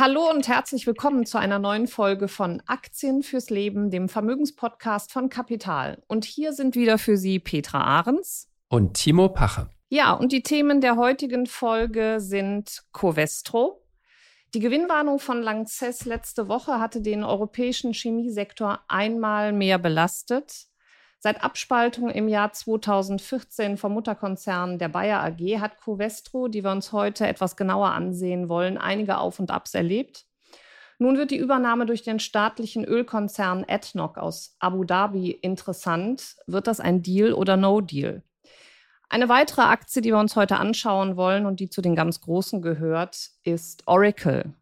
Hallo und herzlich willkommen zu einer neuen Folge von Aktien fürs Leben, dem Vermögenspodcast von Kapital. Und hier sind wieder für Sie Petra Ahrens und Timo Pache. Ja, und die Themen der heutigen Folge sind Covestro. Die Gewinnwarnung von Lanxess letzte Woche hatte den europäischen Chemiesektor einmal mehr belastet. Seit Abspaltung im Jahr 2014 vom Mutterkonzern der Bayer AG hat Covestro, die wir uns heute etwas genauer ansehen wollen, einige Auf und Abs erlebt. Nun wird die Übernahme durch den staatlichen Ölkonzern ADNOC aus Abu Dhabi interessant. Wird das ein Deal oder No Deal? Eine weitere Aktie, die wir uns heute anschauen wollen und die zu den ganz großen gehört, ist Oracle.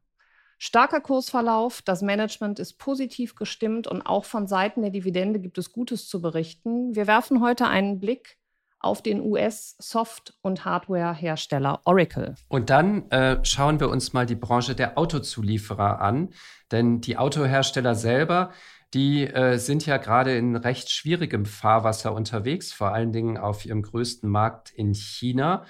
Starker Kursverlauf, das Management ist positiv gestimmt und auch von Seiten der Dividende gibt es Gutes zu berichten. Wir werfen heute einen Blick auf den US-Soft- und Hardware-Hersteller Oracle. Und dann äh, schauen wir uns mal die Branche der Autozulieferer an, denn die Autohersteller selber, die äh, sind ja gerade in recht schwierigem Fahrwasser unterwegs, vor allen Dingen auf ihrem größten Markt in China.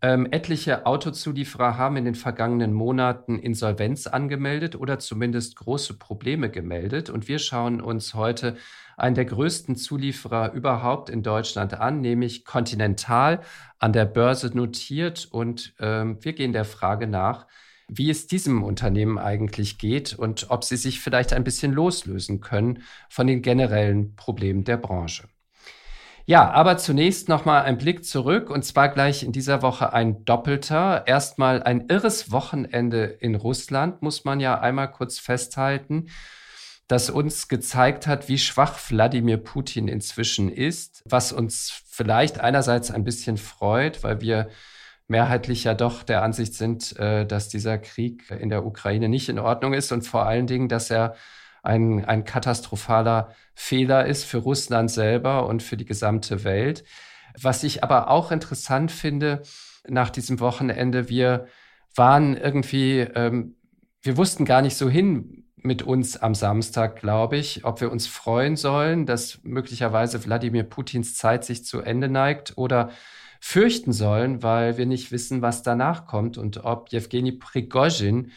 Ähm, etliche Autozulieferer haben in den vergangenen Monaten Insolvenz angemeldet oder zumindest große Probleme gemeldet. Und wir schauen uns heute einen der größten Zulieferer überhaupt in Deutschland an, nämlich Continental, an der Börse notiert. Und ähm, wir gehen der Frage nach, wie es diesem Unternehmen eigentlich geht und ob sie sich vielleicht ein bisschen loslösen können von den generellen Problemen der Branche. Ja, aber zunächst nochmal ein Blick zurück und zwar gleich in dieser Woche ein doppelter. Erstmal ein irres Wochenende in Russland, muss man ja einmal kurz festhalten, das uns gezeigt hat, wie schwach Wladimir Putin inzwischen ist, was uns vielleicht einerseits ein bisschen freut, weil wir mehrheitlich ja doch der Ansicht sind, äh, dass dieser Krieg in der Ukraine nicht in Ordnung ist und vor allen Dingen, dass er ein, ein katastrophaler Fehler ist für Russland selber und für die gesamte Welt. Was ich aber auch interessant finde nach diesem Wochenende, wir waren irgendwie, ähm, wir wussten gar nicht so hin mit uns am Samstag, glaube ich, ob wir uns freuen sollen, dass möglicherweise Wladimir Putins Zeit sich zu Ende neigt oder fürchten sollen, weil wir nicht wissen, was danach kommt und ob Jewgeni Prigozhin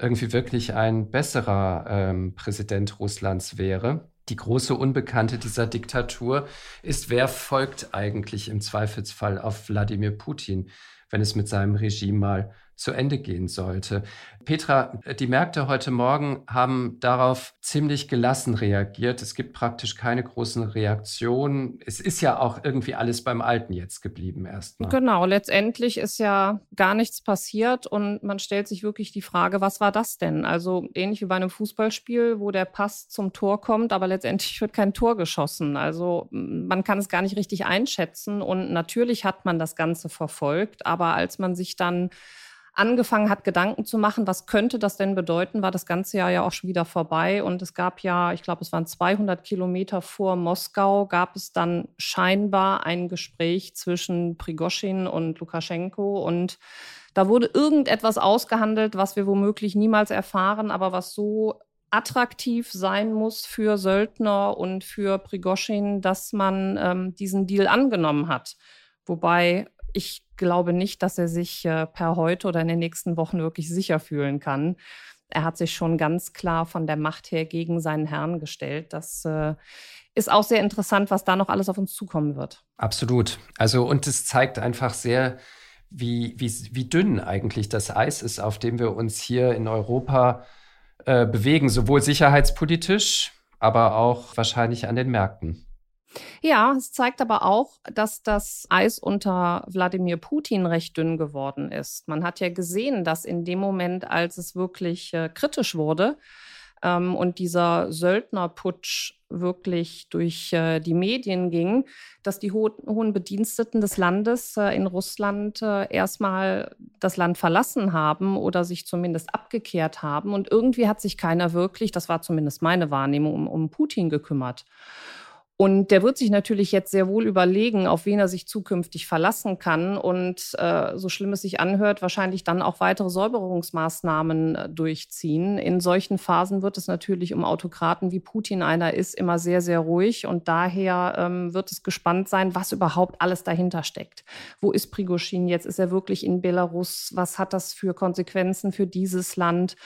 irgendwie wirklich ein besserer ähm, Präsident Russlands wäre. Die große Unbekannte dieser Diktatur ist, wer folgt eigentlich im Zweifelsfall auf Wladimir Putin, wenn es mit seinem Regime mal zu Ende gehen sollte. Petra, die Märkte heute Morgen haben darauf ziemlich gelassen reagiert. Es gibt praktisch keine großen Reaktionen. Es ist ja auch irgendwie alles beim Alten jetzt geblieben erstmal. Genau, letztendlich ist ja gar nichts passiert und man stellt sich wirklich die Frage, was war das denn? Also ähnlich wie bei einem Fußballspiel, wo der Pass zum Tor kommt, aber letztendlich wird kein Tor geschossen. Also man kann es gar nicht richtig einschätzen und natürlich hat man das Ganze verfolgt, aber als man sich dann angefangen hat, Gedanken zu machen, was könnte das denn bedeuten, war das ganze Jahr ja auch schon wieder vorbei. Und es gab ja, ich glaube, es waren 200 Kilometer vor Moskau, gab es dann scheinbar ein Gespräch zwischen Prigoschin und Lukaschenko. Und da wurde irgendetwas ausgehandelt, was wir womöglich niemals erfahren, aber was so attraktiv sein muss für Söldner und für Prigoschin, dass man ähm, diesen Deal angenommen hat. Wobei ich glaube nicht, dass er sich äh, per heute oder in den nächsten Wochen wirklich sicher fühlen kann. Er hat sich schon ganz klar von der Macht her gegen seinen Herrn gestellt. Das äh, ist auch sehr interessant, was da noch alles auf uns zukommen wird. Absolut. Also, und es zeigt einfach sehr, wie, wie, wie dünn eigentlich das Eis ist, auf dem wir uns hier in Europa äh, bewegen, sowohl sicherheitspolitisch, aber auch wahrscheinlich an den Märkten. Ja, es zeigt aber auch, dass das Eis unter Wladimir Putin recht dünn geworden ist. Man hat ja gesehen, dass in dem Moment, als es wirklich äh, kritisch wurde ähm, und dieser Söldnerputsch wirklich durch äh, die Medien ging, dass die ho hohen Bediensteten des Landes äh, in Russland äh, erstmal das Land verlassen haben oder sich zumindest abgekehrt haben. Und irgendwie hat sich keiner wirklich, das war zumindest meine Wahrnehmung, um, um Putin gekümmert. Und der wird sich natürlich jetzt sehr wohl überlegen, auf wen er sich zukünftig verlassen kann und äh, so schlimm es sich anhört, wahrscheinlich dann auch weitere Säuberungsmaßnahmen äh, durchziehen. In solchen Phasen wird es natürlich um Autokraten wie Putin einer ist immer sehr, sehr ruhig und daher ähm, wird es gespannt sein, was überhaupt alles dahinter steckt. Wo ist Prigozhin jetzt? Ist er wirklich in Belarus? Was hat das für Konsequenzen für dieses Land?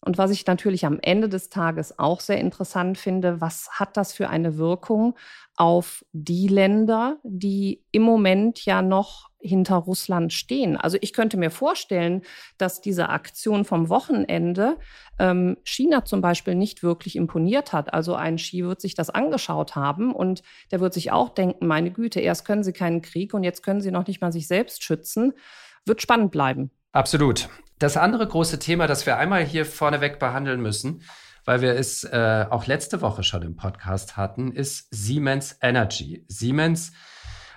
Und was ich natürlich am Ende des Tages auch sehr interessant finde, was hat das für eine Wirkung auf die Länder, die im Moment ja noch hinter Russland stehen. Also ich könnte mir vorstellen, dass diese Aktion vom Wochenende ähm, China zum Beispiel nicht wirklich imponiert hat. Also ein Xi wird sich das angeschaut haben und der wird sich auch denken, meine Güte, erst können sie keinen Krieg und jetzt können sie noch nicht mal sich selbst schützen. Wird spannend bleiben. Absolut. Das andere große Thema, das wir einmal hier vorneweg behandeln müssen, weil wir es äh, auch letzte Woche schon im Podcast hatten, ist Siemens Energy. Siemens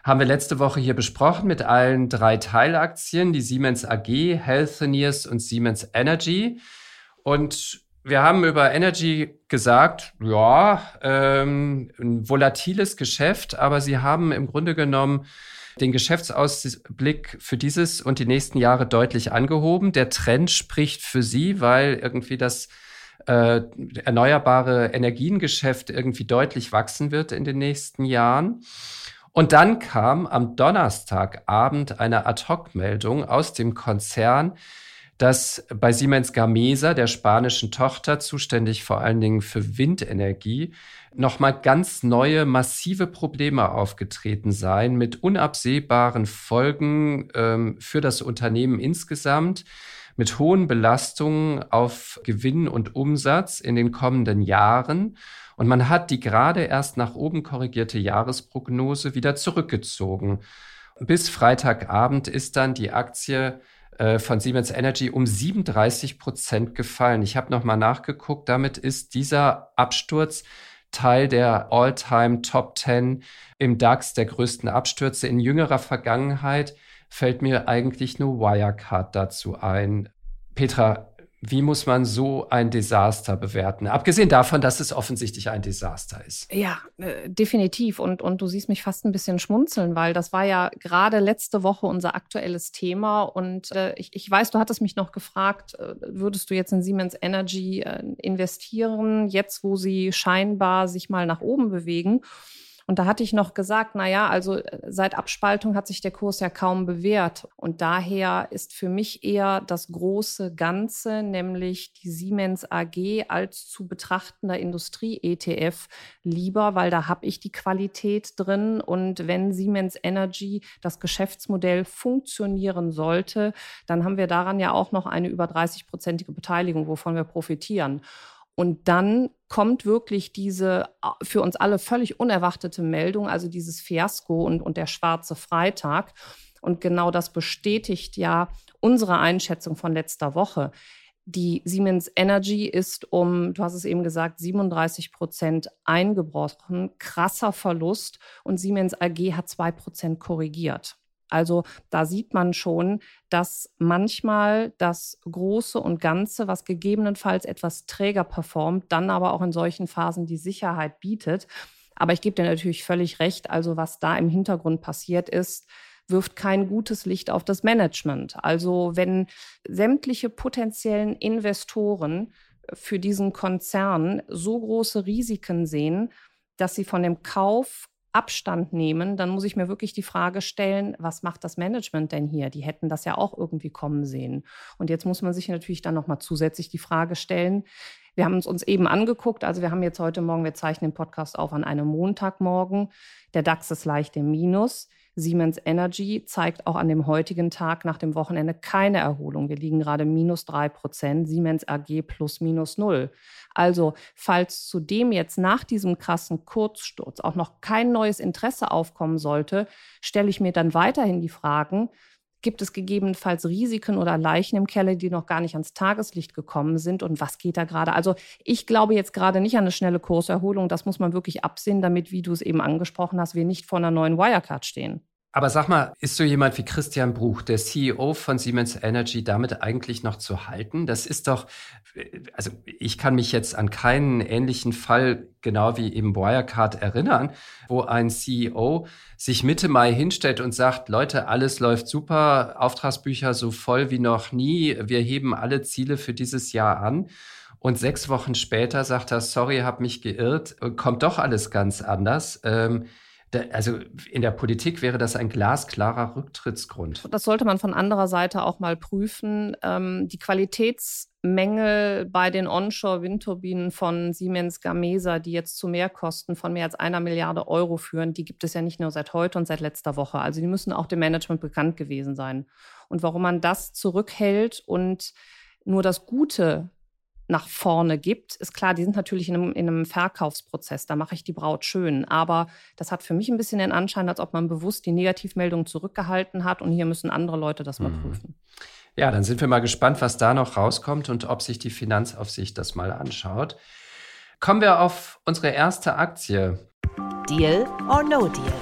haben wir letzte Woche hier besprochen mit allen drei Teilaktien, die Siemens AG, Healthineers und Siemens Energy. Und wir haben über Energy gesagt, ja, ähm, ein volatiles Geschäft, aber sie haben im Grunde genommen den Geschäftsausblick für dieses und die nächsten Jahre deutlich angehoben. Der Trend spricht für Sie, weil irgendwie das äh, erneuerbare Energiengeschäft irgendwie deutlich wachsen wird in den nächsten Jahren. Und dann kam am Donnerstagabend eine Ad-Hoc-Meldung aus dem Konzern, dass bei Siemens Gamesa, der spanischen Tochter, zuständig vor allen Dingen für Windenergie, nochmal ganz neue, massive Probleme aufgetreten seien mit unabsehbaren Folgen ähm, für das Unternehmen insgesamt, mit hohen Belastungen auf Gewinn und Umsatz in den kommenden Jahren. Und man hat die gerade erst nach oben korrigierte Jahresprognose wieder zurückgezogen. Bis Freitagabend ist dann die Aktie äh, von Siemens Energy um 37 Prozent gefallen. Ich habe nochmal nachgeguckt, damit ist dieser Absturz Teil der All-Time Top 10 im DAX der größten Abstürze. In jüngerer Vergangenheit fällt mir eigentlich nur Wirecard dazu ein. Petra, wie muss man so ein Desaster bewerten? Abgesehen davon, dass es offensichtlich ein Desaster ist. Ja, äh, definitiv. Und, und du siehst mich fast ein bisschen schmunzeln, weil das war ja gerade letzte Woche unser aktuelles Thema. Und äh, ich, ich weiß, du hattest mich noch gefragt, äh, würdest du jetzt in Siemens Energy äh, investieren, jetzt wo sie scheinbar sich mal nach oben bewegen? Und da hatte ich noch gesagt, na ja, also äh, seit Abspaltung hat sich der Kurs ja kaum bewährt. Und daher ist für mich eher das große Ganze, nämlich die Siemens AG als zu betrachtender Industrie-ETF lieber, weil da habe ich die Qualität drin. Und wenn Siemens Energy das Geschäftsmodell funktionieren sollte, dann haben wir daran ja auch noch eine über 30-prozentige Beteiligung, wovon wir profitieren. Und dann kommt wirklich diese für uns alle völlig unerwartete Meldung, also dieses Fiasko und, und der schwarze Freitag. Und genau das bestätigt ja unsere Einschätzung von letzter Woche. Die Siemens Energy ist um, du hast es eben gesagt, 37 Prozent eingebrochen. Krasser Verlust. Und Siemens AG hat zwei Prozent korrigiert. Also da sieht man schon, dass manchmal das Große und Ganze, was gegebenenfalls etwas träger performt, dann aber auch in solchen Phasen die Sicherheit bietet. Aber ich gebe dir natürlich völlig recht. Also was da im Hintergrund passiert ist, wirft kein gutes Licht auf das Management. Also wenn sämtliche potenziellen Investoren für diesen Konzern so große Risiken sehen, dass sie von dem Kauf Abstand nehmen, dann muss ich mir wirklich die Frage stellen, was macht das Management denn hier? Die hätten das ja auch irgendwie kommen sehen. Und jetzt muss man sich natürlich dann nochmal zusätzlich die Frage stellen, wir haben es uns eben angeguckt, also wir haben jetzt heute Morgen, wir zeichnen den Podcast auf an einem Montagmorgen. Der DAX ist leicht im Minus. Siemens Energy zeigt auch an dem heutigen Tag nach dem Wochenende keine Erholung. Wir liegen gerade minus drei Prozent, Siemens AG plus minus null. Also, falls zudem jetzt nach diesem krassen Kurzsturz auch noch kein neues Interesse aufkommen sollte, stelle ich mir dann weiterhin die Fragen, Gibt es gegebenenfalls Risiken oder Leichen im Keller, die noch gar nicht ans Tageslicht gekommen sind? Und was geht da gerade? Also ich glaube jetzt gerade nicht an eine schnelle Kurserholung. Das muss man wirklich absehen, damit, wie du es eben angesprochen hast, wir nicht vor einer neuen Wirecard stehen. Aber sag mal, ist so jemand wie Christian Bruch, der CEO von Siemens Energy, damit eigentlich noch zu halten? Das ist doch, also ich kann mich jetzt an keinen ähnlichen Fall genau wie eben Wirecard erinnern, wo ein CEO sich Mitte Mai hinstellt und sagt, Leute, alles läuft super, Auftragsbücher so voll wie noch nie, wir heben alle Ziele für dieses Jahr an. Und sechs Wochen später sagt er, sorry, hab mich geirrt, kommt doch alles ganz anders. Ähm, also in der Politik wäre das ein glasklarer Rücktrittsgrund. Das sollte man von anderer Seite auch mal prüfen. Ähm, die Qualitätsmängel bei den Onshore-Windturbinen von Siemens Gamesa, die jetzt zu Mehrkosten von mehr als einer Milliarde Euro führen, die gibt es ja nicht nur seit heute und seit letzter Woche. Also die müssen auch dem Management bekannt gewesen sein. Und warum man das zurückhält und nur das Gute nach vorne gibt, ist klar, die sind natürlich in einem, in einem Verkaufsprozess, da mache ich die Braut schön. Aber das hat für mich ein bisschen den Anschein, als ob man bewusst die Negativmeldung zurückgehalten hat und hier müssen andere Leute das mal mhm. prüfen. Ja, dann sind wir mal gespannt, was da noch rauskommt und ob sich die Finanzaufsicht das mal anschaut. Kommen wir auf unsere erste Aktie. Deal or No Deal?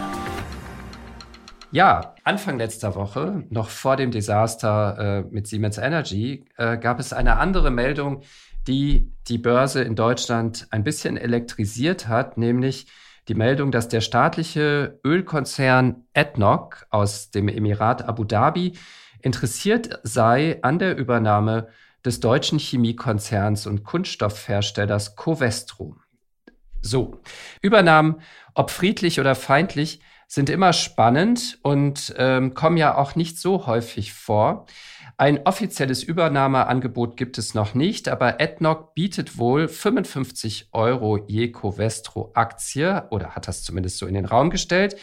Ja, Anfang letzter Woche, noch vor dem Desaster äh, mit Siemens Energy, äh, gab es eine andere Meldung, die die Börse in Deutschland ein bisschen elektrisiert hat, nämlich die Meldung, dass der staatliche Ölkonzern ADNOC aus dem Emirat Abu Dhabi interessiert sei an der Übernahme des deutschen Chemiekonzerns und Kunststoffherstellers Covestro. So, Übernahmen, ob friedlich oder feindlich, sind immer spannend und ähm, kommen ja auch nicht so häufig vor. Ein offizielles Übernahmeangebot gibt es noch nicht, aber AdNoc bietet wohl 55 Euro je Covestro-Aktie oder hat das zumindest so in den Raum gestellt.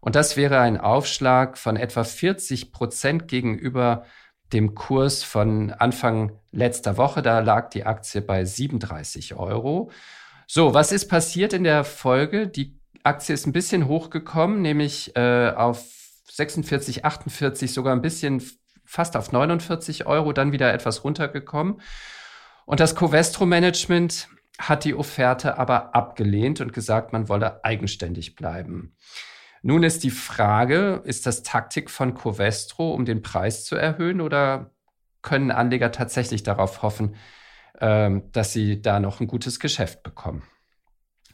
Und das wäre ein Aufschlag von etwa 40 Prozent gegenüber dem Kurs von Anfang letzter Woche. Da lag die Aktie bei 37 Euro. So, was ist passiert in der Folge? Die Aktie ist ein bisschen hochgekommen, nämlich äh, auf 46, 48, sogar ein bisschen fast auf 49 Euro, dann wieder etwas runtergekommen. Und das Covestro-Management hat die Offerte aber abgelehnt und gesagt, man wolle eigenständig bleiben. Nun ist die Frage, ist das Taktik von Covestro, um den Preis zu erhöhen oder können Anleger tatsächlich darauf hoffen, ähm, dass sie da noch ein gutes Geschäft bekommen?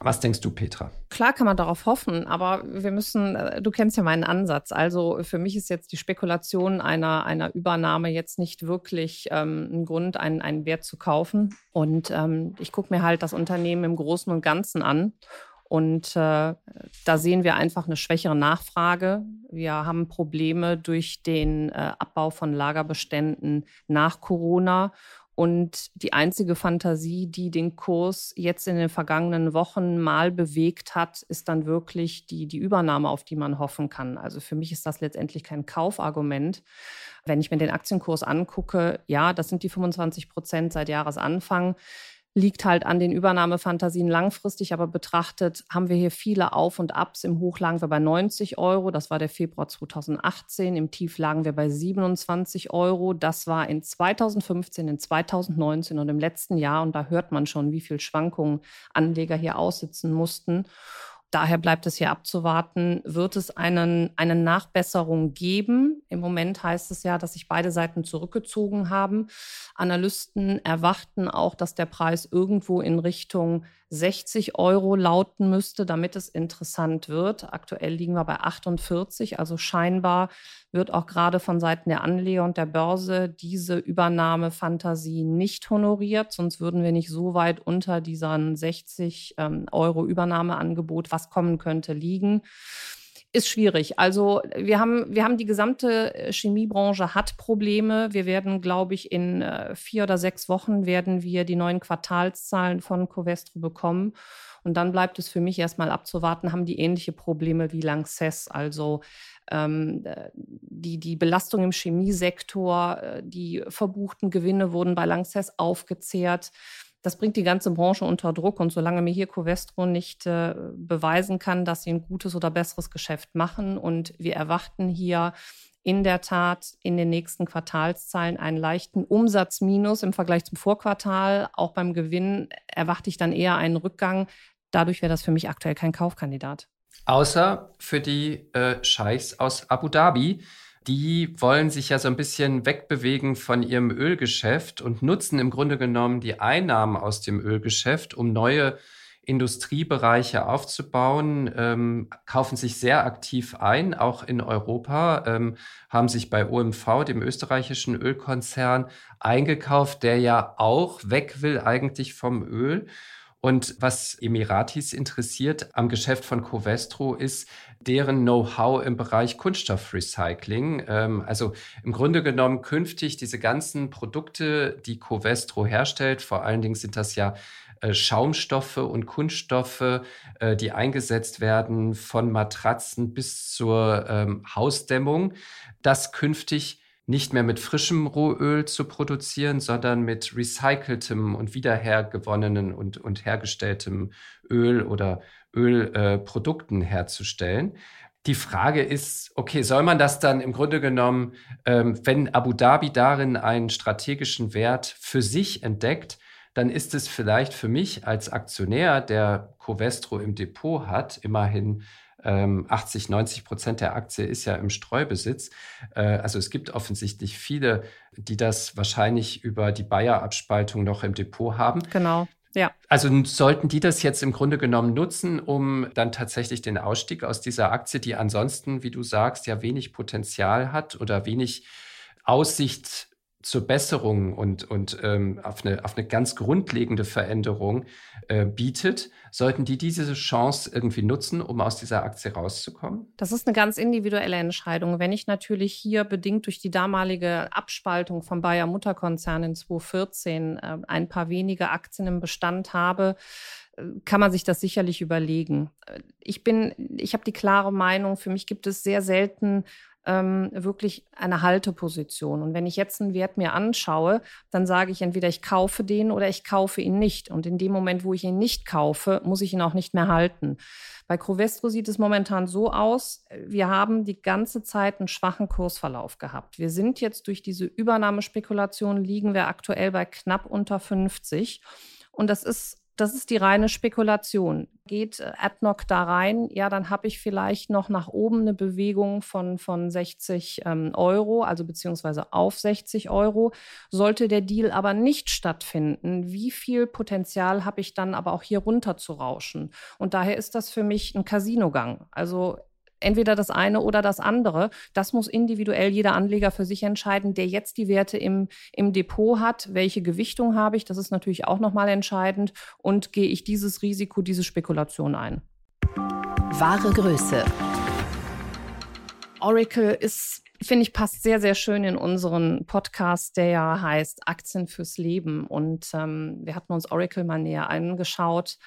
Was denkst du, Petra? Klar kann man darauf hoffen, aber wir müssen, äh, du kennst ja meinen Ansatz. Also für mich ist jetzt die Spekulation einer, einer Übernahme jetzt nicht wirklich ähm, ein Grund, einen, einen Wert zu kaufen. Und ähm, ich gucke mir halt das Unternehmen im Großen und Ganzen an. Und äh, da sehen wir einfach eine schwächere Nachfrage. Wir haben Probleme durch den äh, Abbau von Lagerbeständen nach Corona. Und die einzige Fantasie, die den Kurs jetzt in den vergangenen Wochen mal bewegt hat, ist dann wirklich die, die Übernahme, auf die man hoffen kann. Also für mich ist das letztendlich kein Kaufargument. Wenn ich mir den Aktienkurs angucke, ja, das sind die 25 Prozent seit Jahresanfang liegt halt an den Übernahmefantasien langfristig, aber betrachtet haben wir hier viele Auf und Abs. Im Hoch lagen wir bei 90 Euro, das war der Februar 2018. Im Tief lagen wir bei 27 Euro, das war in 2015, in 2019 und im letzten Jahr. Und da hört man schon, wie viel Schwankungen Anleger hier aussitzen mussten. Daher bleibt es hier abzuwarten, wird es einen, eine Nachbesserung geben. Im Moment heißt es ja, dass sich beide Seiten zurückgezogen haben. Analysten erwarten auch, dass der Preis irgendwo in Richtung 60 Euro lauten müsste, damit es interessant wird. Aktuell liegen wir bei 48, also scheinbar wird auch gerade von Seiten der Anleger und der Börse diese Übernahmefantasie nicht honoriert, sonst würden wir nicht so weit unter diesen 60 ähm, Euro Übernahmeangebot, was kommen könnte, liegen ist schwierig. Also wir haben, wir haben die gesamte äh, Chemiebranche hat Probleme. Wir werden, glaube ich, in äh, vier oder sechs Wochen werden wir die neuen Quartalszahlen von Covestro bekommen. Und dann bleibt es für mich erstmal abzuwarten, haben die ähnliche Probleme wie Lanxess. Also ähm, äh, die, die Belastung im Chemiesektor, die verbuchten Gewinne wurden bei Lanxess aufgezehrt das bringt die ganze Branche unter Druck. Und solange mir hier Covestro nicht äh, beweisen kann, dass sie ein gutes oder besseres Geschäft machen und wir erwarten hier in der Tat in den nächsten Quartalszahlen einen leichten Umsatzminus im Vergleich zum Vorquartal. Auch beim Gewinn erwarte ich dann eher einen Rückgang. Dadurch wäre das für mich aktuell kein Kaufkandidat. Außer für die äh, Scheichs aus Abu Dhabi. Die wollen sich ja so ein bisschen wegbewegen von ihrem Ölgeschäft und nutzen im Grunde genommen die Einnahmen aus dem Ölgeschäft, um neue Industriebereiche aufzubauen, ähm, kaufen sich sehr aktiv ein, auch in Europa, ähm, haben sich bei OMV, dem österreichischen Ölkonzern, eingekauft, der ja auch weg will eigentlich vom Öl. Und was Emiratis interessiert am Geschäft von Covestro ist deren Know-how im Bereich Kunststoffrecycling. Ähm, also im Grunde genommen künftig diese ganzen Produkte, die Covestro herstellt, vor allen Dingen sind das ja äh, Schaumstoffe und Kunststoffe, äh, die eingesetzt werden von Matratzen bis zur ähm, Hausdämmung, das künftig nicht mehr mit frischem Rohöl zu produzieren, sondern mit recyceltem und wiederhergewonnenen und, und hergestelltem Öl oder Ölprodukten äh, herzustellen. Die Frage ist, okay, soll man das dann im Grunde genommen, ähm, wenn Abu Dhabi darin einen strategischen Wert für sich entdeckt, dann ist es vielleicht für mich als Aktionär, der Covestro im Depot hat, immerhin 80, ähm, 90 Prozent der Aktie ist ja im Streubesitz. Äh, also es gibt offensichtlich viele, die das wahrscheinlich über die Bayer-Abspaltung noch im Depot haben. Genau. Ja. Also sollten die das jetzt im Grunde genommen nutzen, um dann tatsächlich den Ausstieg aus dieser Aktie, die ansonsten, wie du sagst, ja wenig Potenzial hat oder wenig Aussicht zur Besserung und, und ähm, auf, eine, auf eine ganz grundlegende Veränderung äh, bietet, sollten die diese Chance irgendwie nutzen, um aus dieser Aktie rauszukommen? Das ist eine ganz individuelle Entscheidung. Wenn ich natürlich hier bedingt durch die damalige Abspaltung vom Bayer Mutterkonzern in 2014 äh, ein paar wenige Aktien im Bestand habe, äh, kann man sich das sicherlich überlegen. Äh, ich bin, ich habe die klare Meinung, für mich gibt es sehr selten ähm, wirklich eine Halteposition. Und wenn ich jetzt einen Wert mir anschaue, dann sage ich entweder ich kaufe den oder ich kaufe ihn nicht. Und in dem Moment, wo ich ihn nicht kaufe, muss ich ihn auch nicht mehr halten. Bei Crovestro sieht es momentan so aus, wir haben die ganze Zeit einen schwachen Kursverlauf gehabt. Wir sind jetzt durch diese Übernahmespekulation, liegen wir aktuell bei knapp unter 50. Und das ist das ist die reine Spekulation. Geht äh, AdNoc da rein, ja, dann habe ich vielleicht noch nach oben eine Bewegung von, von 60 ähm, Euro, also beziehungsweise auf 60 Euro. Sollte der Deal aber nicht stattfinden, wie viel Potenzial habe ich dann aber auch hier runter zu rauschen? Und daher ist das für mich ein Casinogang. Also entweder das eine oder das andere. Das muss individuell jeder Anleger für sich entscheiden, der jetzt die Werte im, im Depot hat. Welche Gewichtung habe ich? Das ist natürlich auch nochmal entscheidend. Und gehe ich dieses Risiko, diese Spekulation ein? Wahre Größe. Oracle ist finde ich, passt sehr, sehr schön in unseren Podcast, der ja heißt Aktien fürs Leben. Und ähm, wir hatten uns Oracle mal näher angeschaut.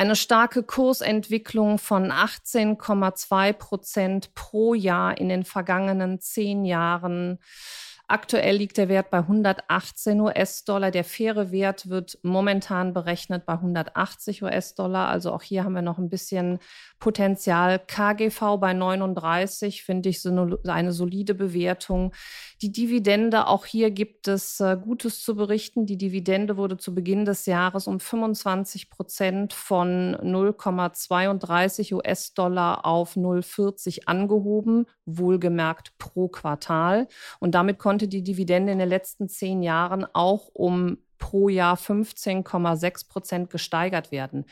Eine starke Kursentwicklung von 18,2 Prozent pro Jahr in den vergangenen zehn Jahren Aktuell liegt der Wert bei 118 US-Dollar. Der faire Wert wird momentan berechnet bei 180 US-Dollar. Also auch hier haben wir noch ein bisschen Potenzial. KGV bei 39 finde ich so eine, eine, solide Bewertung. Die Dividende, auch hier gibt es äh, Gutes zu berichten. Die Dividende wurde zu Beginn des Jahres um 25 Prozent von 0,32 US-Dollar auf 0,40 angehoben, wohlgemerkt pro Quartal. Und damit konnte konnte die Dividende in den letzten zehn Jahren auch um pro Jahr 15,6 Prozent gesteigert werden.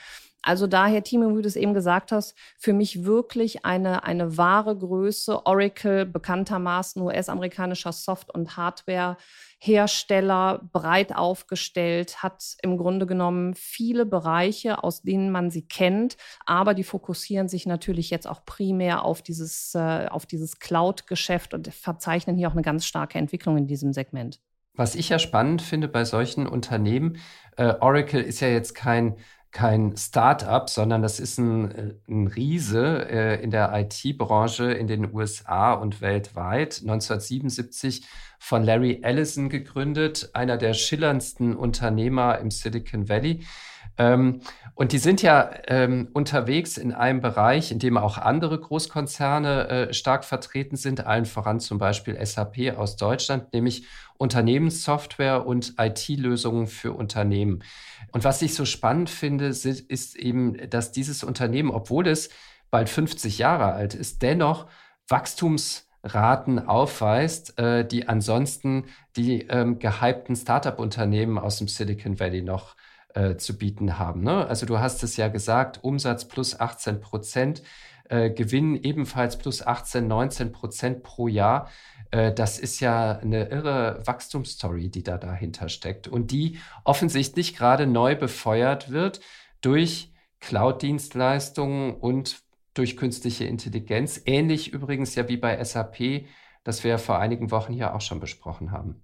Also daher, Timo, wie du es eben gesagt hast, für mich wirklich eine, eine wahre Größe. Oracle, bekanntermaßen US-amerikanischer Soft- und Hardware. Hersteller, breit aufgestellt, hat im Grunde genommen viele Bereiche, aus denen man sie kennt, aber die fokussieren sich natürlich jetzt auch primär auf dieses, äh, dieses Cloud-Geschäft und verzeichnen hier auch eine ganz starke Entwicklung in diesem Segment. Was ich ja spannend finde bei solchen Unternehmen, äh, Oracle ist ja jetzt kein kein Start-up, sondern das ist ein, äh, ein Riese äh, in der IT-Branche in den USA und weltweit. 1977 von Larry Ellison gegründet, einer der schillerndsten Unternehmer im Silicon Valley. Ähm, und die sind ja ähm, unterwegs in einem Bereich, in dem auch andere Großkonzerne äh, stark vertreten sind, allen voran zum Beispiel SAP aus Deutschland, nämlich Unternehmenssoftware und IT-Lösungen für Unternehmen. Und was ich so spannend finde, ist eben, dass dieses Unternehmen, obwohl es bald 50 Jahre alt ist, dennoch Wachstumsraten aufweist, äh, die ansonsten die ähm, gehypten Startup-Unternehmen aus dem Silicon Valley noch äh, zu bieten haben. Ne? Also du hast es ja gesagt, Umsatz plus 18 Prozent, äh, Gewinn ebenfalls plus 18, 19 Prozent pro Jahr. Äh, das ist ja eine irre Wachstumsstory, die da dahinter steckt und die offensichtlich gerade neu befeuert wird durch Cloud-Dienstleistungen und durch künstliche Intelligenz. Ähnlich übrigens ja wie bei SAP, das wir vor einigen Wochen hier auch schon besprochen haben.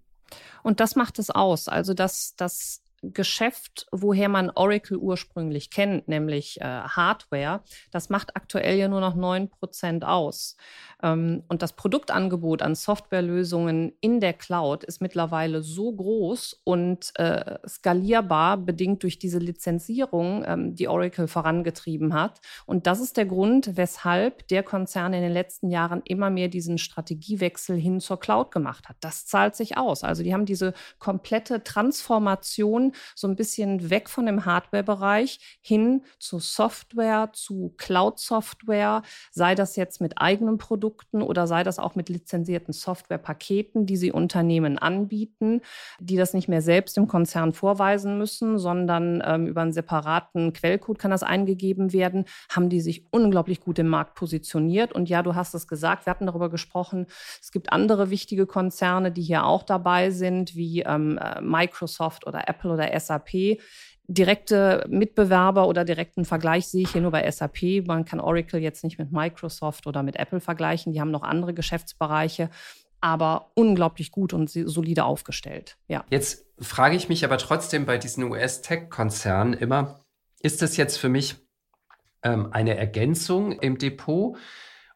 Und das macht es aus. Also, dass, dass Geschäft, woher man Oracle ursprünglich kennt, nämlich äh, Hardware, das macht aktuell ja nur noch neun Prozent aus. Ähm, und das Produktangebot an Softwarelösungen in der Cloud ist mittlerweile so groß und äh, skalierbar, bedingt durch diese Lizenzierung, ähm, die Oracle vorangetrieben hat. Und das ist der Grund, weshalb der Konzern in den letzten Jahren immer mehr diesen Strategiewechsel hin zur Cloud gemacht hat. Das zahlt sich aus. Also die haben diese komplette Transformation so ein bisschen weg von dem Hardware-Bereich hin zu Software, zu Cloud-Software, sei das jetzt mit Produkt Produkten oder sei das auch mit lizenzierten Softwarepaketen, die sie Unternehmen anbieten, die das nicht mehr selbst im Konzern vorweisen müssen, sondern ähm, über einen separaten Quellcode kann das eingegeben werden, haben die sich unglaublich gut im Markt positioniert. Und ja, du hast es gesagt, wir hatten darüber gesprochen, es gibt andere wichtige Konzerne, die hier auch dabei sind, wie ähm, äh, Microsoft oder Apple oder SAP direkte Mitbewerber oder direkten Vergleich sehe ich hier nur bei SAP. Man kann Oracle jetzt nicht mit Microsoft oder mit Apple vergleichen. Die haben noch andere Geschäftsbereiche, aber unglaublich gut und solide aufgestellt. Ja. Jetzt frage ich mich aber trotzdem bei diesen US-Tech-Konzernen immer, ist das jetzt für mich ähm, eine Ergänzung im Depot?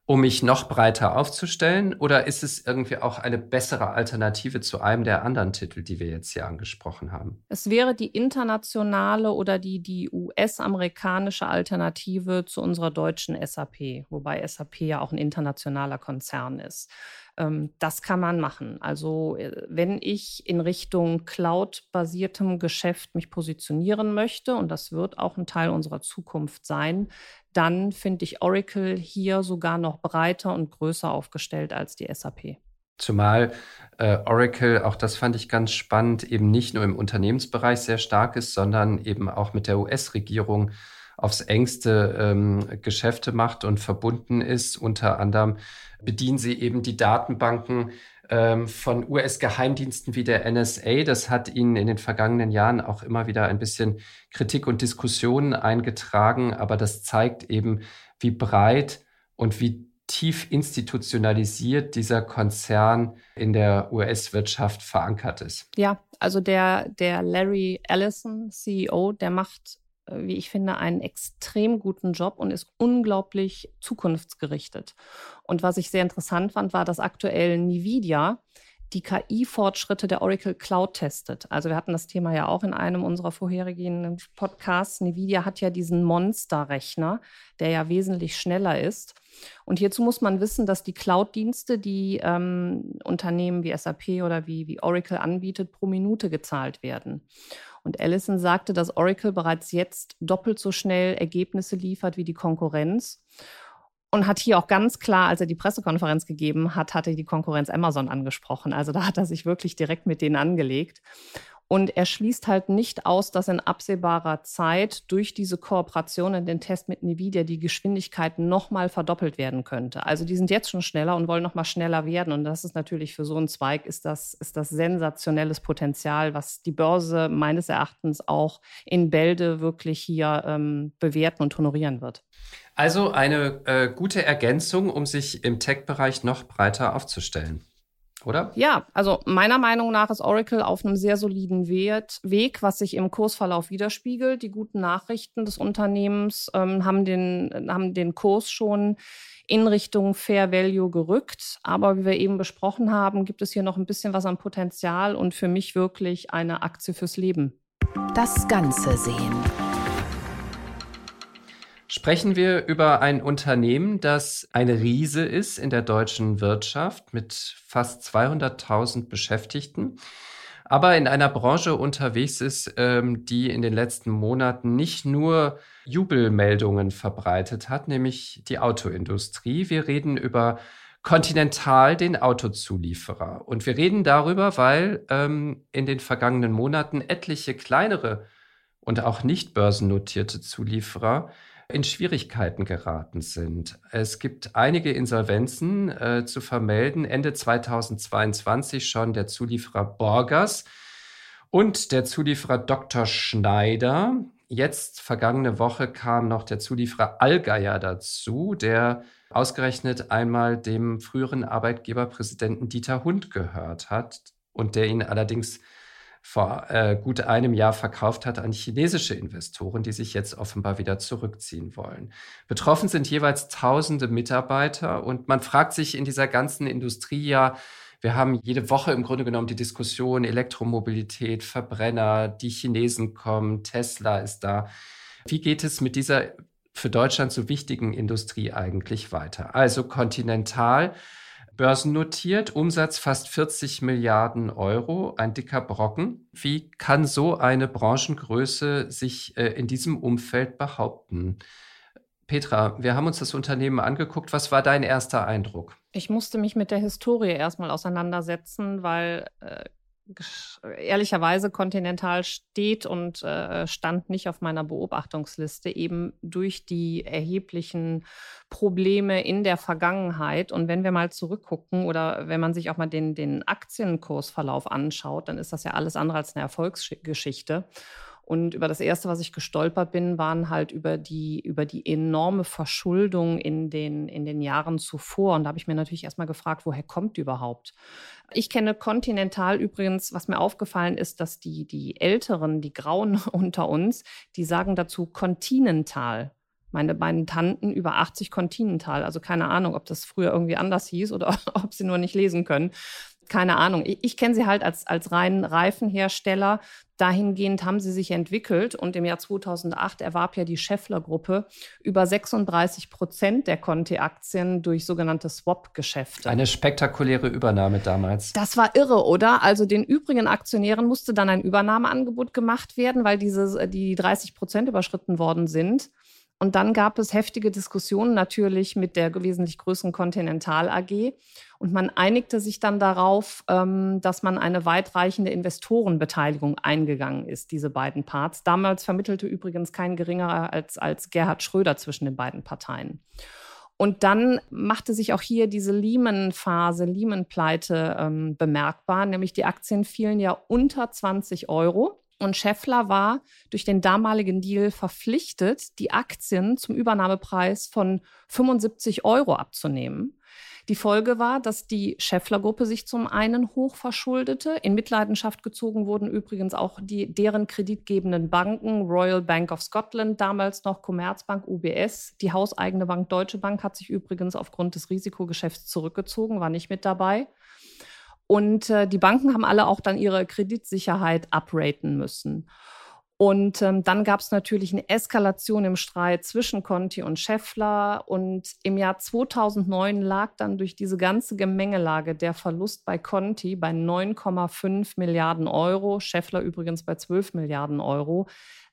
Um mich noch breiter aufzustellen? Oder ist es irgendwie auch eine bessere Alternative zu einem der anderen Titel, die wir jetzt hier angesprochen haben? Es wäre die internationale oder die, die US-amerikanische Alternative zu unserer deutschen SAP, wobei SAP ja auch ein internationaler Konzern ist. Ähm, das kann man machen. Also äh, wenn ich in Richtung Cloud-basiertem Geschäft mich positionieren möchte, und das wird auch ein Teil unserer Zukunft sein, dann finde ich Oracle hier sogar noch breiter und größer aufgestellt als die SAP. Zumal äh, Oracle, auch das fand ich ganz spannend, eben nicht nur im Unternehmensbereich sehr stark ist, sondern eben auch mit der US-Regierung aufs engste ähm, Geschäfte macht und verbunden ist. Unter anderem bedienen sie eben die Datenbanken ähm, von US-Geheimdiensten wie der NSA. Das hat ihnen in den vergangenen Jahren auch immer wieder ein bisschen Kritik und Diskussionen eingetragen, aber das zeigt eben, wie breit und wie tief institutionalisiert dieser Konzern in der US-Wirtschaft verankert ist. Ja, also der, der Larry Ellison, CEO, der macht wie ich finde, einen extrem guten Job und ist unglaublich zukunftsgerichtet. Und was ich sehr interessant fand, war, dass aktuell Nvidia die KI-Fortschritte der Oracle Cloud testet. Also wir hatten das Thema ja auch in einem unserer vorherigen Podcasts. Nvidia hat ja diesen Monster-Rechner, der ja wesentlich schneller ist. Und hierzu muss man wissen, dass die Cloud-Dienste, die ähm, Unternehmen wie SAP oder wie, wie Oracle anbietet, pro Minute gezahlt werden. Und Allison sagte, dass Oracle bereits jetzt doppelt so schnell Ergebnisse liefert wie die Konkurrenz. Und hat hier auch ganz klar, als er die Pressekonferenz gegeben hat, hatte die Konkurrenz Amazon angesprochen. Also da hat er sich wirklich direkt mit denen angelegt. Und er schließt halt nicht aus, dass in absehbarer Zeit durch diese Kooperation in den Test mit NVIDIA die Geschwindigkeit nochmal verdoppelt werden könnte. Also die sind jetzt schon schneller und wollen nochmal schneller werden. Und das ist natürlich für so einen Zweig ist das, ist das sensationelles Potenzial, was die Börse meines Erachtens auch in Bälde wirklich hier ähm, bewerten und honorieren wird. Also eine äh, gute Ergänzung, um sich im Tech-Bereich noch breiter aufzustellen oder? Ja, also meiner Meinung nach ist Oracle auf einem sehr soliden Weg, was sich im Kursverlauf widerspiegelt. Die guten Nachrichten des Unternehmens ähm, haben, den, haben den Kurs schon in Richtung Fair Value gerückt. Aber wie wir eben besprochen haben, gibt es hier noch ein bisschen was an Potenzial und für mich wirklich eine Aktie fürs Leben. Das Ganze sehen. Sprechen wir über ein Unternehmen, das eine Riese ist in der deutschen Wirtschaft mit fast 200.000 Beschäftigten, aber in einer Branche unterwegs ist, ähm, die in den letzten Monaten nicht nur Jubelmeldungen verbreitet hat, nämlich die Autoindustrie. Wir reden über Continental, den Autozulieferer. Und wir reden darüber, weil ähm, in den vergangenen Monaten etliche kleinere und auch nicht börsennotierte Zulieferer in Schwierigkeiten geraten sind. Es gibt einige Insolvenzen äh, zu vermelden. Ende 2022 schon der Zulieferer Borgers und der Zulieferer Dr. Schneider. Jetzt, vergangene Woche, kam noch der Zulieferer Allgeier dazu, der ausgerechnet einmal dem früheren Arbeitgeberpräsidenten Dieter Hund gehört hat und der ihn allerdings vor äh, gut einem Jahr verkauft hat an chinesische Investoren, die sich jetzt offenbar wieder zurückziehen wollen. Betroffen sind jeweils tausende Mitarbeiter und man fragt sich in dieser ganzen Industrie ja, wir haben jede Woche im Grunde genommen die Diskussion Elektromobilität, Verbrenner, die Chinesen kommen, Tesla ist da. Wie geht es mit dieser für Deutschland so wichtigen Industrie eigentlich weiter? Also Continental börsennotiert, Umsatz fast 40 Milliarden Euro, ein dicker Brocken. Wie kann so eine Branchengröße sich äh, in diesem Umfeld behaupten? Petra, wir haben uns das Unternehmen angeguckt. Was war dein erster Eindruck? Ich musste mich mit der Historie erstmal auseinandersetzen, weil äh, ehrlicherweise Continental steht und äh, stand nicht auf meiner Beobachtungsliste, eben durch die erheblichen Probleme in der Vergangenheit. Und wenn wir mal zurückgucken oder wenn man sich auch mal den, den Aktienkursverlauf anschaut, dann ist das ja alles andere als eine Erfolgsgeschichte. Und über das erste, was ich gestolpert bin, waren halt über die, über die enorme Verschuldung in den, in den Jahren zuvor. Und da habe ich mir natürlich erstmal gefragt, woher kommt die überhaupt? Ich kenne Continental übrigens, was mir aufgefallen ist, dass die, die Älteren, die Grauen unter uns, die sagen dazu Continental meine beiden Tanten über 80 Continental. Also keine Ahnung, ob das früher irgendwie anders hieß oder ob sie nur nicht lesen können keine Ahnung. Ich, ich kenne sie halt als, als reinen Reifenhersteller. Dahingehend haben sie sich entwickelt und im Jahr 2008 erwarb ja die Scheffler-Gruppe über 36 Prozent der Conti-Aktien durch sogenannte Swap-Geschäfte. Eine spektakuläre Übernahme damals. Das war irre, oder? Also den übrigen Aktionären musste dann ein Übernahmeangebot gemacht werden, weil diese, die 30 Prozent überschritten worden sind. Und dann gab es heftige Diskussionen natürlich mit der wesentlich größeren Continental AG. Und man einigte sich dann darauf, ähm, dass man eine weitreichende Investorenbeteiligung eingegangen ist, diese beiden Parts. Damals vermittelte übrigens kein geringerer als, als Gerhard Schröder zwischen den beiden Parteien. Und dann machte sich auch hier diese Lehman-Phase, Lehman-Pleite ähm, bemerkbar, nämlich die Aktien fielen ja unter 20 Euro. Und Scheffler war durch den damaligen Deal verpflichtet, die Aktien zum Übernahmepreis von 75 Euro abzunehmen. Die Folge war, dass die Scheffler-Gruppe sich zum einen hoch verschuldete. In Mitleidenschaft gezogen wurden übrigens auch die, deren kreditgebenden Banken, Royal Bank of Scotland, damals noch Commerzbank, UBS. Die hauseigene Bank Deutsche Bank hat sich übrigens aufgrund des Risikogeschäfts zurückgezogen, war nicht mit dabei. Und äh, die Banken haben alle auch dann ihre Kreditsicherheit upraten müssen. Und ähm, dann gab es natürlich eine Eskalation im Streit zwischen Conti und Scheffler. Und im Jahr 2009 lag dann durch diese ganze Gemengelage der Verlust bei Conti bei 9,5 Milliarden Euro, Scheffler übrigens bei 12 Milliarden Euro.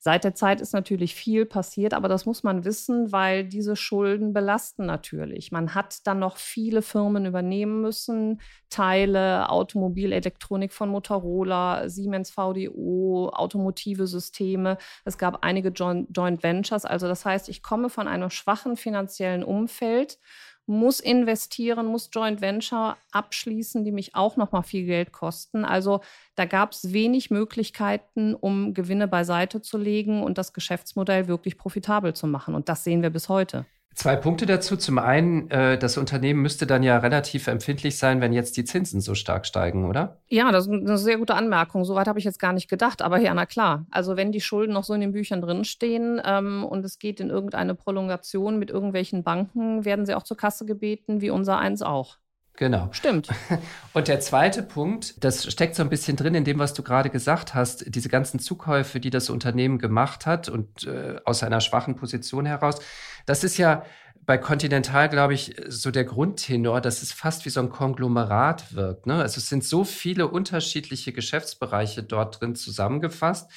Seit der Zeit ist natürlich viel passiert, aber das muss man wissen, weil diese Schulden belasten natürlich. Man hat dann noch viele Firmen übernehmen müssen, Teile, Automobilelektronik von Motorola, Siemens VDO, automotive Systeme. Es gab einige Joint, Joint Ventures. Also das heißt, ich komme von einem schwachen finanziellen Umfeld muss investieren, muss Joint Venture abschließen, die mich auch noch mal viel Geld kosten. Also da gab es wenig Möglichkeiten, um Gewinne beiseite zu legen und das Geschäftsmodell wirklich profitabel zu machen. Und das sehen wir bis heute. Zwei Punkte dazu. Zum einen, äh, das Unternehmen müsste dann ja relativ empfindlich sein, wenn jetzt die Zinsen so stark steigen, oder? Ja, das ist eine sehr gute Anmerkung. Soweit habe ich jetzt gar nicht gedacht. Aber ja, na klar. Also wenn die Schulden noch so in den Büchern drinstehen ähm, und es geht in irgendeine Prolongation mit irgendwelchen Banken, werden sie auch zur Kasse gebeten, wie unser eins auch. Genau. Stimmt. Und der zweite Punkt, das steckt so ein bisschen drin in dem, was du gerade gesagt hast, diese ganzen Zukäufe, die das Unternehmen gemacht hat und äh, aus einer schwachen Position heraus. Das ist ja bei Continental, glaube ich, so der Grundtenor, dass es fast wie so ein Konglomerat wirkt. Ne? Also es sind so viele unterschiedliche Geschäftsbereiche dort drin zusammengefasst.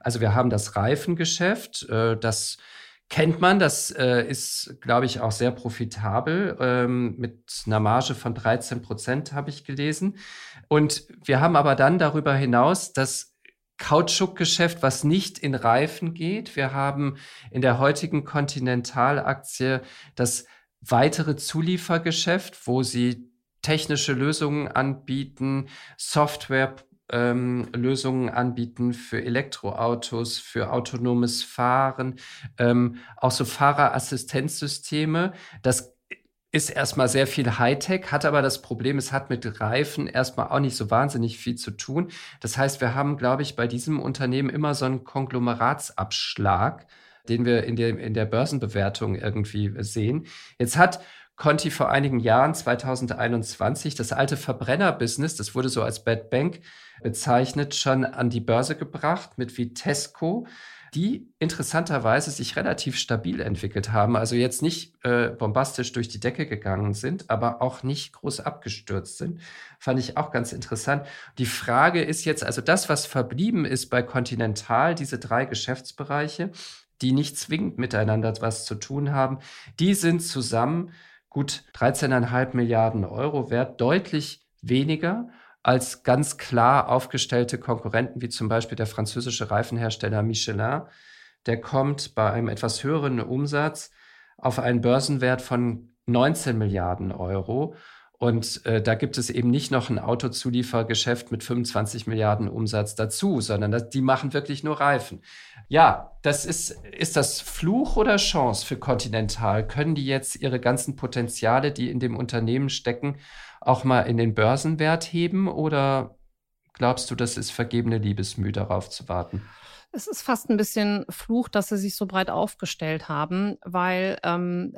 Also wir haben das Reifengeschäft, äh, das kennt man. Das äh, ist, glaube ich, auch sehr profitabel ähm, mit einer Marge von 13 Prozent, habe ich gelesen. Und wir haben aber dann darüber hinaus das Kautschukgeschäft, was nicht in Reifen geht. Wir haben in der heutigen Continental-Aktie das weitere Zuliefergeschäft, wo sie technische Lösungen anbieten, Software ähm, Lösungen anbieten für Elektroautos, für autonomes Fahren, ähm, auch so Fahrerassistenzsysteme. Das ist erstmal sehr viel Hightech, hat aber das Problem, es hat mit Reifen erstmal auch nicht so wahnsinnig viel zu tun. Das heißt, wir haben, glaube ich, bei diesem Unternehmen immer so einen Konglomeratsabschlag, den wir in der, in der Börsenbewertung irgendwie sehen. Jetzt hat Conti vor einigen Jahren, 2021, das alte Verbrennerbusiness, das wurde so als Bad Bank bezeichnet, schon an die Börse gebracht mit Vitesco, die interessanterweise sich relativ stabil entwickelt haben. Also jetzt nicht äh, bombastisch durch die Decke gegangen sind, aber auch nicht groß abgestürzt sind. Fand ich auch ganz interessant. Die Frage ist jetzt, also das, was verblieben ist bei Continental, diese drei Geschäftsbereiche, die nicht zwingend miteinander was zu tun haben, die sind zusammen gut 13,5 Milliarden Euro wert, deutlich weniger als ganz klar aufgestellte Konkurrenten, wie zum Beispiel der französische Reifenhersteller Michelin. Der kommt bei einem etwas höheren Umsatz auf einen Börsenwert von 19 Milliarden Euro. Und äh, da gibt es eben nicht noch ein Autozuliefergeschäft mit 25 Milliarden Umsatz dazu, sondern das, die machen wirklich nur Reifen. Ja, das ist, ist das Fluch oder Chance für Continental? Können die jetzt ihre ganzen Potenziale, die in dem Unternehmen stecken, auch mal in den Börsenwert heben oder glaubst du, das ist vergebene Liebesmüh, darauf zu warten? Es ist fast ein bisschen Fluch, dass sie sich so breit aufgestellt haben, weil ähm,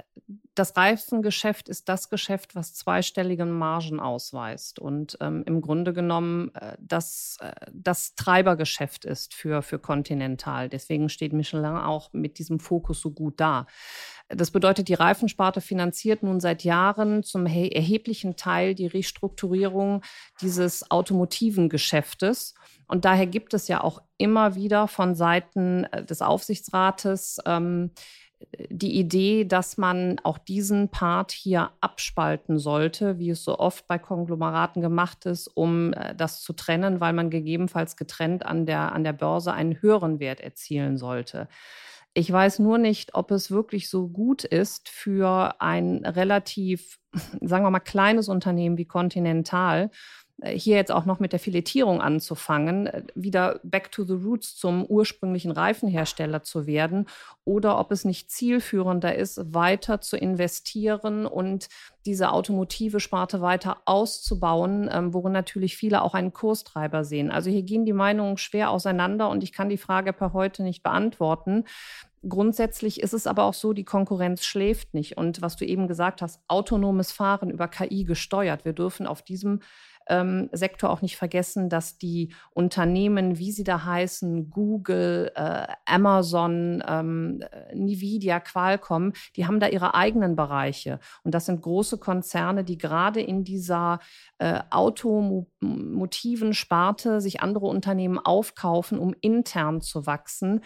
das Reifengeschäft ist das Geschäft, was zweistellige Margen ausweist und ähm, im Grunde genommen äh, das, äh, das Treibergeschäft ist für, für Continental. Deswegen steht Michelin auch mit diesem Fokus so gut da. Das bedeutet, die Reifensparte finanziert nun seit Jahren zum erheblichen Teil die Restrukturierung dieses automotiven Geschäftes. Und daher gibt es ja auch immer wieder von Seiten äh, des Aufsichtsrates ähm, die Idee, dass man auch diesen Part hier abspalten sollte, wie es so oft bei Konglomeraten gemacht ist, um äh, das zu trennen, weil man gegebenenfalls getrennt an der, an der Börse einen höheren Wert erzielen sollte. Ich weiß nur nicht, ob es wirklich so gut ist für ein relativ, sagen wir mal, kleines Unternehmen wie Continental, hier jetzt auch noch mit der Filetierung anzufangen, äh, wieder back to the roots zum ursprünglichen Reifenhersteller zu werden oder ob es nicht zielführender ist, weiter zu investieren und diese automotive Sparte weiter auszubauen, ähm, worin natürlich viele auch einen Kurstreiber sehen. Also hier gehen die Meinungen schwer auseinander und ich kann die Frage per heute nicht beantworten. Grundsätzlich ist es aber auch so, die Konkurrenz schläft nicht. Und was du eben gesagt hast, autonomes Fahren über KI gesteuert. Wir dürfen auf diesem ähm, Sektor auch nicht vergessen, dass die Unternehmen, wie sie da heißen, Google, äh, Amazon, ähm, Nvidia, Qualcomm, die haben da ihre eigenen Bereiche. Und das sind große Konzerne, die gerade in dieser äh, automotiven Sparte sich andere Unternehmen aufkaufen, um intern zu wachsen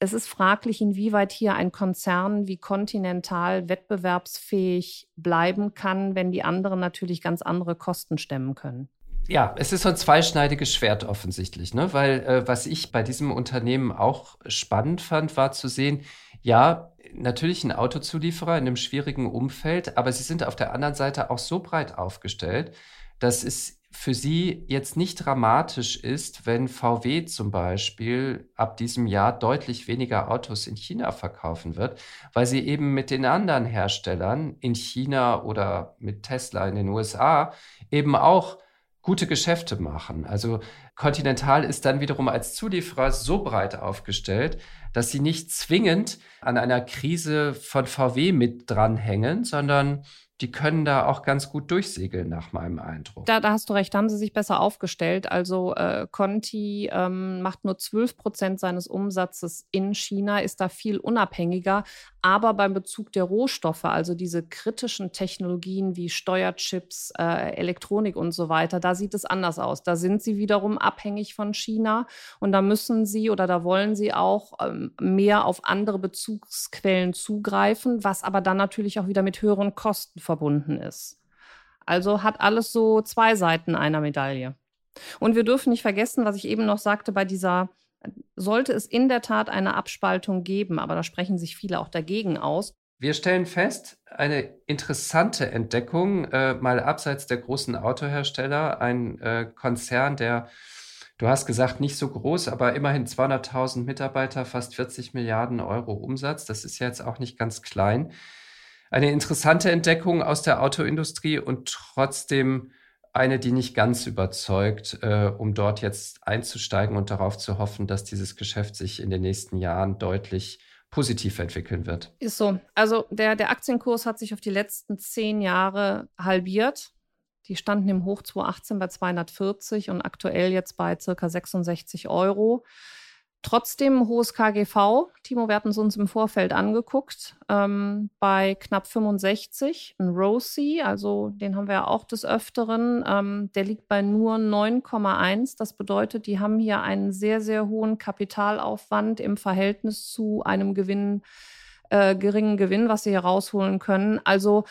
es ist fraglich, inwieweit hier ein Konzern wie Continental wettbewerbsfähig bleiben kann, wenn die anderen natürlich ganz andere Kosten stemmen können. Ja, es ist so ein zweischneidiges Schwert offensichtlich, ne? weil äh, was ich bei diesem Unternehmen auch spannend fand, war zu sehen, ja, natürlich ein Autozulieferer in einem schwierigen Umfeld, aber sie sind auf der anderen Seite auch so breit aufgestellt, dass es für Sie jetzt nicht dramatisch ist, wenn VW zum Beispiel ab diesem Jahr deutlich weniger Autos in China verkaufen wird, weil sie eben mit den anderen Herstellern in China oder mit Tesla in den USA eben auch gute Geschäfte machen. Also Continental ist dann wiederum als Zulieferer so breit aufgestellt, dass sie nicht zwingend an einer Krise von VW mit dranhängen, sondern die können da auch ganz gut durchsegeln, nach meinem Eindruck. Da, da hast du recht, da haben sie sich besser aufgestellt. Also äh, Conti ähm, macht nur 12 Prozent seines Umsatzes in China, ist da viel unabhängiger. Aber beim Bezug der Rohstoffe, also diese kritischen Technologien wie Steuerchips, äh, Elektronik und so weiter, da sieht es anders aus. Da sind sie wiederum abhängig von China und da müssen sie oder da wollen sie auch ähm, mehr auf andere Bezugsquellen zugreifen, was aber dann natürlich auch wieder mit höheren Kosten verbunden ist. Also hat alles so zwei Seiten einer Medaille. Und wir dürfen nicht vergessen, was ich eben noch sagte, bei dieser, sollte es in der Tat eine Abspaltung geben, aber da sprechen sich viele auch dagegen aus. Wir stellen fest, eine interessante Entdeckung, äh, mal abseits der großen Autohersteller, ein äh, Konzern, der, du hast gesagt, nicht so groß, aber immerhin 200.000 Mitarbeiter, fast 40 Milliarden Euro Umsatz, das ist ja jetzt auch nicht ganz klein eine interessante Entdeckung aus der Autoindustrie und trotzdem eine, die nicht ganz überzeugt, äh, um dort jetzt einzusteigen und darauf zu hoffen, dass dieses Geschäft sich in den nächsten Jahren deutlich positiv entwickeln wird. Ist so. Also der, der Aktienkurs hat sich auf die letzten zehn Jahre halbiert. Die standen im Hoch 2018 bei 240 und aktuell jetzt bei circa 66 Euro. Trotzdem hohes KGV. Timo, wir hatten es uns im Vorfeld angeguckt. Ähm, bei knapp 65. Ein Rosie, also den haben wir ja auch des Öfteren, ähm, der liegt bei nur 9,1. Das bedeutet, die haben hier einen sehr, sehr hohen Kapitalaufwand im Verhältnis zu einem Gewinn, äh, geringen Gewinn, was sie hier rausholen können. Also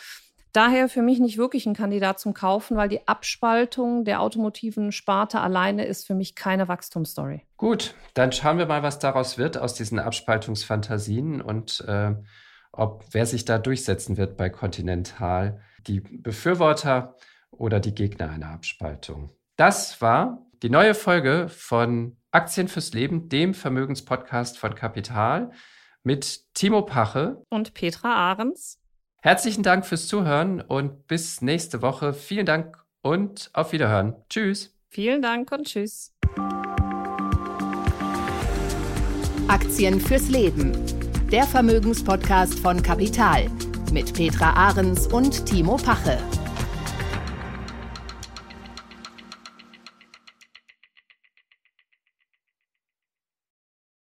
Daher für mich nicht wirklich ein Kandidat zum Kaufen, weil die Abspaltung der automotiven Sparte alleine ist für mich keine Wachstumsstory. Gut, dann schauen wir mal, was daraus wird aus diesen Abspaltungsfantasien und äh, ob wer sich da durchsetzen wird bei Continental, die Befürworter oder die Gegner einer Abspaltung. Das war die neue Folge von Aktien fürs Leben, dem Vermögenspodcast von Kapital mit Timo Pache und Petra Ahrens. Herzlichen Dank fürs Zuhören und bis nächste Woche. Vielen Dank und auf Wiederhören. Tschüss. Vielen Dank und tschüss. Aktien fürs Leben. Der Vermögenspodcast von Kapital mit Petra Ahrens und Timo Pache.